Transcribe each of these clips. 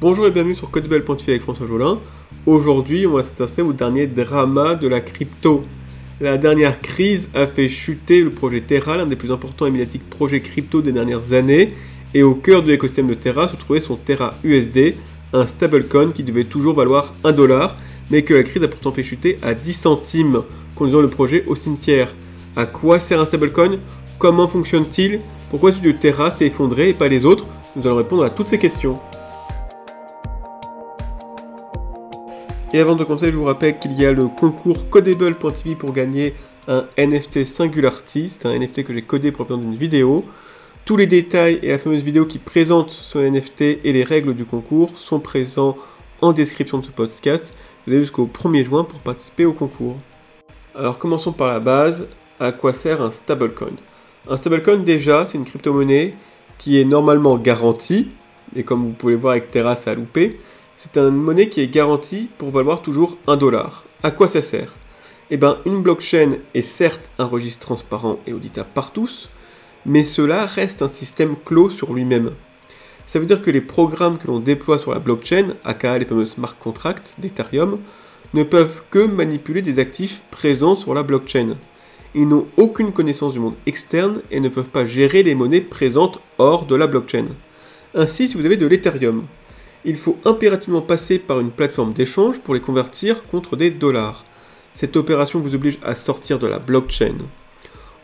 Bonjour et bienvenue sur Codebell.tv avec François Jolin. Aujourd'hui, on va s'intéresser au dernier drama de la crypto. La dernière crise a fait chuter le projet Terra, l'un des plus importants et médiatiques projets crypto des dernières années. Et au cœur de l'écosystème de Terra se trouvait son Terra USD, un stablecoin qui devait toujours valoir 1 dollar, mais que la crise a pourtant fait chuter à 10 centimes, conduisant le projet au cimetière. À quoi sert un stablecoin? Comment fonctionne-t-il? Pourquoi celui de Terra s'est effondré et pas les autres? Nous allons répondre à toutes ces questions. Et avant de commencer, je vous rappelle qu'il y a le concours Codable.tv pour gagner un NFT Singularity. C'est un NFT que j'ai codé pour d'une vidéo. Tous les détails et la fameuse vidéo qui présente ce NFT et les règles du concours sont présents en description de ce podcast. Vous avez jusqu'au 1er juin pour participer au concours. Alors commençons par la base. À quoi sert un stablecoin? Un stablecoin déjà, c'est une crypto-monnaie qui est normalement garantie. Et comme vous pouvez le voir avec Terra, ça a loupé c'est une monnaie qui est garantie pour valoir toujours un dollar. À quoi ça sert? Eh bien, une blockchain est certes un registre transparent et auditable par tous, mais cela reste un système clos sur lui-même. Ça veut dire que les programmes que l'on déploie sur la blockchain, aka les fameux smart contracts d'Ethereum, ne peuvent que manipuler des actifs présents sur la blockchain. Ils n'ont aucune connaissance du monde externe et ne peuvent pas gérer les monnaies présentes hors de la blockchain. Ainsi, si vous avez de l'Ethereum, il faut impérativement passer par une plateforme d'échange pour les convertir contre des dollars. Cette opération vous oblige à sortir de la blockchain.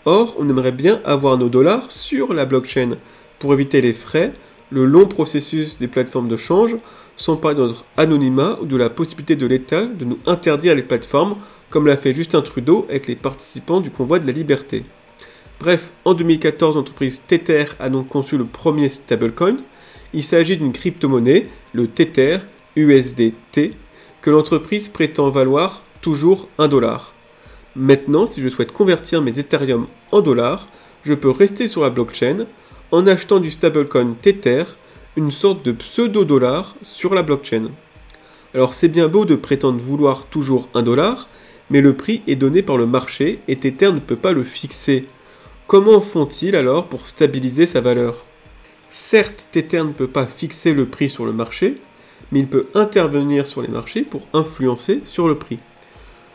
Or, on aimerait bien avoir nos dollars sur la blockchain pour éviter les frais, le long processus des plateformes de change, sans parler de notre anonymat ou de la possibilité de l'État de nous interdire les plateformes, comme l'a fait Justin Trudeau avec les participants du convoi de la liberté. Bref, en 2014, l'entreprise Tether a donc conçu le premier stablecoin, il s'agit d'une crypto-monnaie, le Tether USDT, que l'entreprise prétend valoir toujours 1 dollar. Maintenant, si je souhaite convertir mes Ethereum en dollars, je peux rester sur la blockchain en achetant du stablecoin Tether, une sorte de pseudo-dollar sur la blockchain. Alors c'est bien beau de prétendre vouloir toujours 1 dollar, mais le prix est donné par le marché et Tether ne peut pas le fixer. Comment font-ils alors pour stabiliser sa valeur? Certes, Tether ne peut pas fixer le prix sur le marché, mais il peut intervenir sur les marchés pour influencer sur le prix.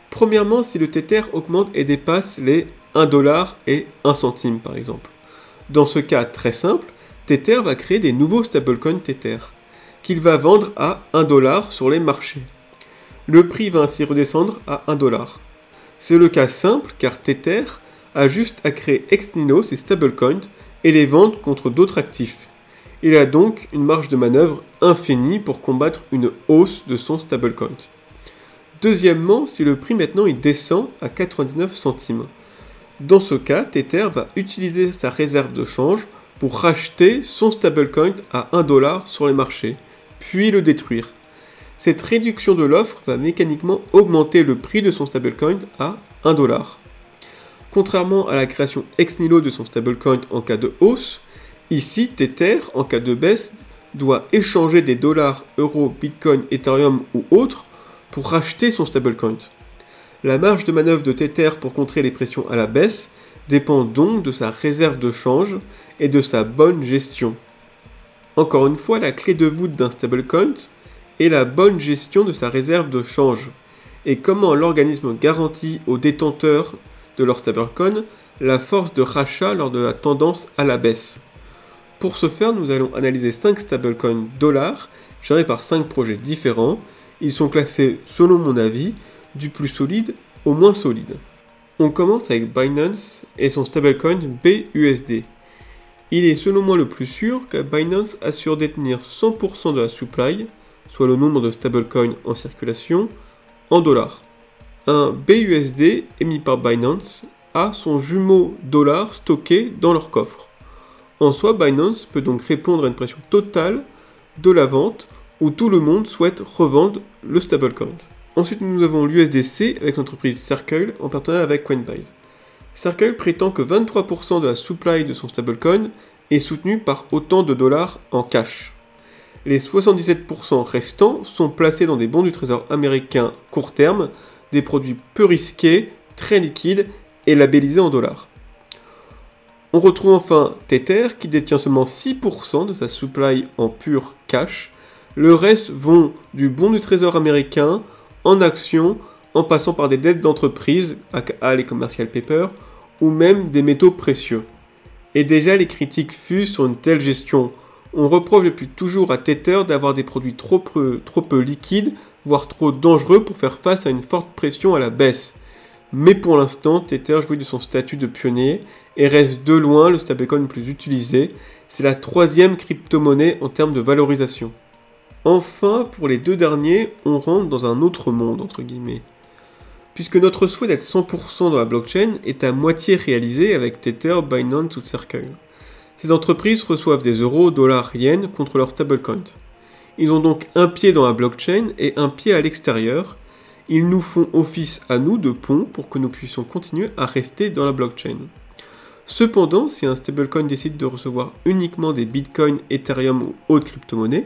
Premièrement, si le Tether augmente et dépasse les 1 dollar et 1 centime par exemple. Dans ce cas très simple, Tether va créer des nouveaux stablecoins Tether, qu'il va vendre à 1 dollar sur les marchés. Le prix va ainsi redescendre à 1 dollar. C'est le cas simple car Tether a juste à créer ex nihilo ses stablecoins et les vendre contre d'autres actifs. Il a donc une marge de manœuvre infinie pour combattre une hausse de son stablecoin. Deuxièmement, si le prix maintenant il descend à 99 centimes. Dans ce cas, Tether va utiliser sa réserve de change pour racheter son stablecoin à 1 dollar sur les marchés, puis le détruire. Cette réduction de l'offre va mécaniquement augmenter le prix de son stablecoin à 1 dollar. Contrairement à la création ex nihilo de son stablecoin en cas de hausse, Ici, Tether, en cas de baisse, doit échanger des dollars, euros, bitcoin, ethereum ou autres pour racheter son stablecoin. La marge de manœuvre de Tether pour contrer les pressions à la baisse dépend donc de sa réserve de change et de sa bonne gestion. Encore une fois, la clé de voûte d'un stablecoin est la bonne gestion de sa réserve de change et comment l'organisme garantit aux détenteurs de leur stablecoin la force de rachat lors de la tendance à la baisse? Pour ce faire, nous allons analyser 5 stablecoins dollars gérés par 5 projets différents. Ils sont classés, selon mon avis, du plus solide au moins solide. On commence avec Binance et son stablecoin BUSD. Il est selon moi le plus sûr car Binance assure détenir 100% de la supply, soit le nombre de stablecoins en circulation, en dollars. Un BUSD émis par Binance a son jumeau dollar stocké dans leur coffre. En soi, Binance peut donc répondre à une pression totale de la vente où tout le monde souhaite revendre le stablecoin. Ensuite, nous avons l'USDC avec l'entreprise Circle en partenariat avec Coinbase. Circle prétend que 23% de la supply de son stablecoin est soutenue par autant de dollars en cash. Les 77% restants sont placés dans des bons du trésor américain court terme, des produits peu risqués, très liquides et labellisés en dollars. On retrouve enfin Tether qui détient seulement 6% de sa supply en pur cash, Le reste vont du bon du trésor américain en actions, en passant par des dettes d'entreprise, aka les commercial papers, ou même des métaux précieux. Et déjà les critiques fusent sur une telle gestion. On reproche depuis toujours à Tether d'avoir des produits trop peu, trop peu liquides, voire trop dangereux pour faire face à une forte pression à la baisse. Mais pour l'instant, Tether jouit de son statut de pionnier et reste de loin le stablecoin le plus utilisé. C'est la troisième crypto-monnaie en termes de valorisation. Enfin, pour les deux derniers, on rentre dans un autre monde, entre guillemets. Puisque notre souhait d'être 100% dans la blockchain est à moitié réalisé avec Tether, Binance ou Circle. Ces entreprises reçoivent des euros, dollars, yens contre leur stablecoin. Ils ont donc un pied dans la blockchain et un pied à l'extérieur. Ils nous font office à nous de pont pour que nous puissions continuer à rester dans la blockchain. Cependant, si un stablecoin décide de recevoir uniquement des bitcoins, ethereum ou autres crypto-monnaies,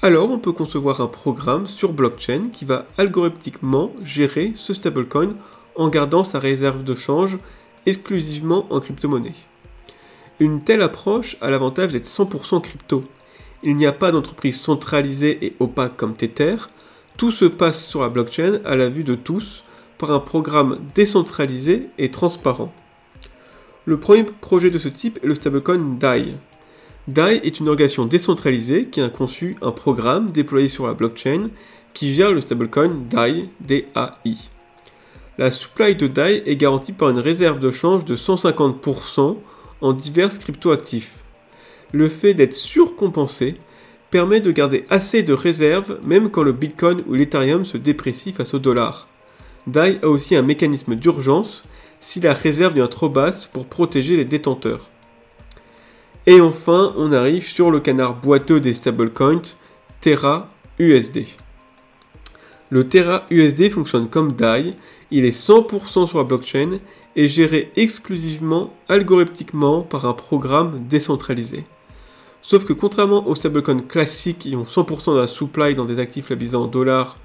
alors on peut concevoir un programme sur blockchain qui va algorithmiquement gérer ce stablecoin en gardant sa réserve de change exclusivement en crypto-monnaie. Une telle approche a l'avantage d'être 100% crypto. Il n'y a pas d'entreprise centralisée et opaque comme Tether, tout se passe sur la blockchain à la vue de tous par un programme décentralisé et transparent. Le premier projet de ce type est le stablecoin DAI, DAI est une organisation décentralisée qui a conçu un programme déployé sur la blockchain qui gère le stablecoin DAI, DAI. La supply de DAI est garantie par une réserve de change de 150% en divers cryptoactifs. Le fait d'être surcompensé permet de garder assez de réserves même quand le Bitcoin ou l'Ethereum se déprécient face au dollar. DAI a aussi un mécanisme d'urgence si la réserve devient trop basse pour protéger les détenteurs. Et enfin, on arrive sur le canard boiteux des stablecoins, Terra USD. Le Terra USD fonctionne comme DAI, il est 100% sur la blockchain et géré exclusivement algorithmiquement par un programme décentralisé. Sauf que contrairement aux stablecoins classiques qui ont 100% de la supply dans des actifs labellisés en dollars,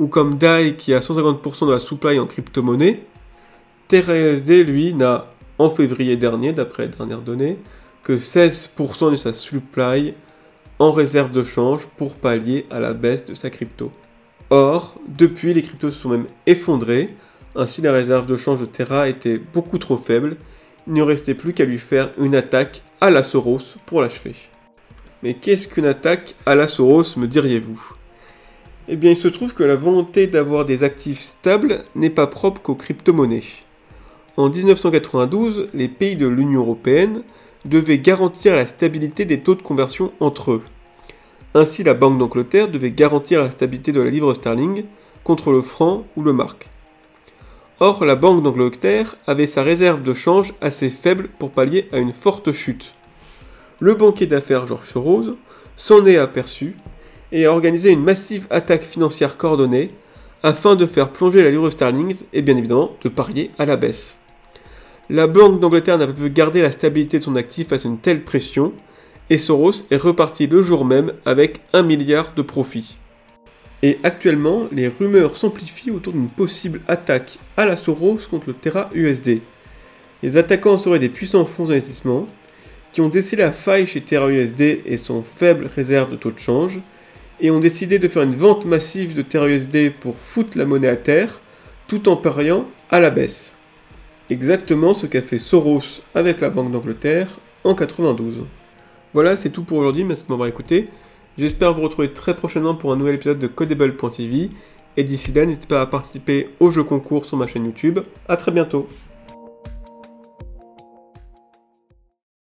ou comme DAI qui a 150% de la supply en crypto-monnaie, Terra USD lui n'a, en février dernier, d'après les dernières données, que 16% de sa supply en réserve de change pour pallier à la baisse de sa crypto. Or, depuis, les cryptos se sont même effondrés, ainsi la réserve de change de Terra était beaucoup trop faible, il ne restait plus qu'à lui faire une attaque à la Soros pour l'achever. Mais qu'est-ce qu'une attaque à la Soros, me diriez-vous? Eh bien, il se trouve que la volonté d'avoir des actifs stables n'est pas propre qu'aux crypto-monnaies. En 1992, les pays de l'Union européenne devait garantir la stabilité des taux de conversion entre eux. Ainsi, la Banque d'Angleterre devait garantir la stabilité de la livre sterling contre le franc ou le mark. Or, la Banque d'Angleterre avait sa réserve de change assez faible pour pallier à une forte chute. Le banquier d'affaires George Soros s'en est aperçu et a organisé une massive attaque financière coordonnée afin de faire plonger la livre sterling et bien évidemment de parier à la baisse. La Banque d'Angleterre n'a pas pu garder la stabilité de son actif face à une telle pression, et Soros est reparti le jour même avec un milliard de profits. Et actuellement, les rumeurs s'amplifient autour d'une possible attaque à la Soros contre le Terra USD. Les attaquants seraient des puissants fonds d'investissement qui ont décelé la faille chez Terra USD et son faible réserve de taux de change, et ont décidé de faire une vente massive de Terra USD pour foutre la monnaie à terre, tout en pariant à la baisse exactement ce qu'a fait Soros avec la Banque d'Angleterre en 92. Voilà, c'est tout pour aujourd'hui, merci de m'avoir écouté. J'espère vous retrouver très prochainement pour un nouvel épisode de Codable.tv. Et d'ici là, n'hésitez pas à participer au jeu concours sur ma chaîne YouTube. A très bientôt